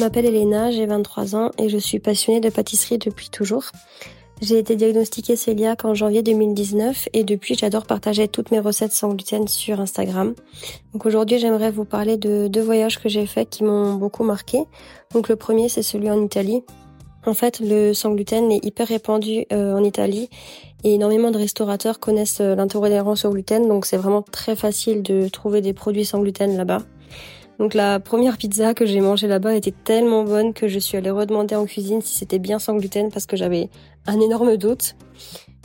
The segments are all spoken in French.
Je m'appelle Elena, j'ai 23 ans et je suis passionnée de pâtisserie depuis toujours. J'ai été diagnostiquée cœliaque en janvier 2019 et depuis j'adore partager toutes mes recettes sans gluten sur Instagram. Donc aujourd'hui j'aimerais vous parler de deux voyages que j'ai faits qui m'ont beaucoup marqué. Donc le premier c'est celui en Italie. En fait le sans gluten est hyper répandu euh, en Italie et énormément de restaurateurs connaissent euh, l'intolérance au gluten donc c'est vraiment très facile de trouver des produits sans gluten là-bas. Donc la première pizza que j'ai mangée là-bas était tellement bonne que je suis allée redemander en cuisine si c'était bien sans gluten parce que j'avais un énorme doute.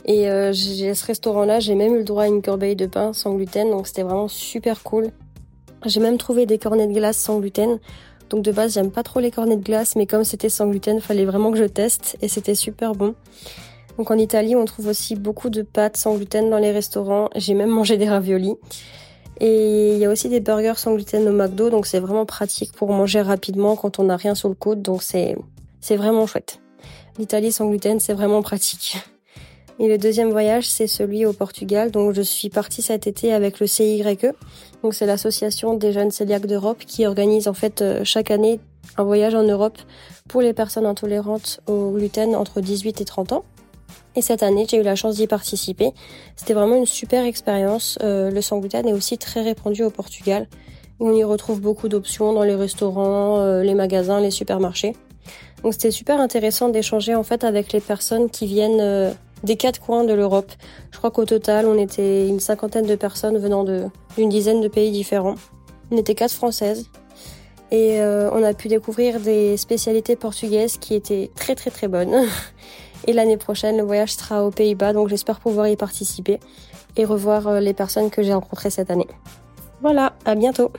Et euh, à ce restaurant-là, j'ai même eu le droit à une corbeille de pain sans gluten, donc c'était vraiment super cool. J'ai même trouvé des cornets de glace sans gluten. Donc de base, j'aime pas trop les cornets de glace, mais comme c'était sans gluten, fallait vraiment que je teste et c'était super bon. Donc en Italie, on trouve aussi beaucoup de pâtes sans gluten dans les restaurants. J'ai même mangé des raviolis. Et il y a aussi des burgers sans gluten au McDo, donc c'est vraiment pratique pour manger rapidement quand on n'a rien sur le coude, donc c'est c'est vraiment chouette. L'Italie sans gluten, c'est vraiment pratique. Et le deuxième voyage, c'est celui au Portugal. Donc je suis partie cet été avec le CYE. Donc c'est l'association des jeunes cœliaques d'Europe qui organise en fait euh, chaque année un voyage en Europe pour les personnes intolérantes au gluten entre 18 et 30 ans. Et cette année, j'ai eu la chance d'y participer. C'était vraiment une super expérience. Euh, le sang gluten est aussi très répandu au Portugal. On y retrouve beaucoup d'options dans les restaurants, euh, les magasins, les supermarchés. Donc c'était super intéressant d'échanger en fait avec les personnes qui viennent euh, des quatre coins de l'Europe. Je crois qu'au total, on était une cinquantaine de personnes venant d'une dizaine de pays différents. On était quatre françaises et on a pu découvrir des spécialités portugaises qui étaient très très très bonnes. Et l'année prochaine, le voyage sera aux Pays-Bas, donc j'espère pouvoir y participer et revoir euh, les personnes que j'ai rencontrées cette année. Voilà, à bientôt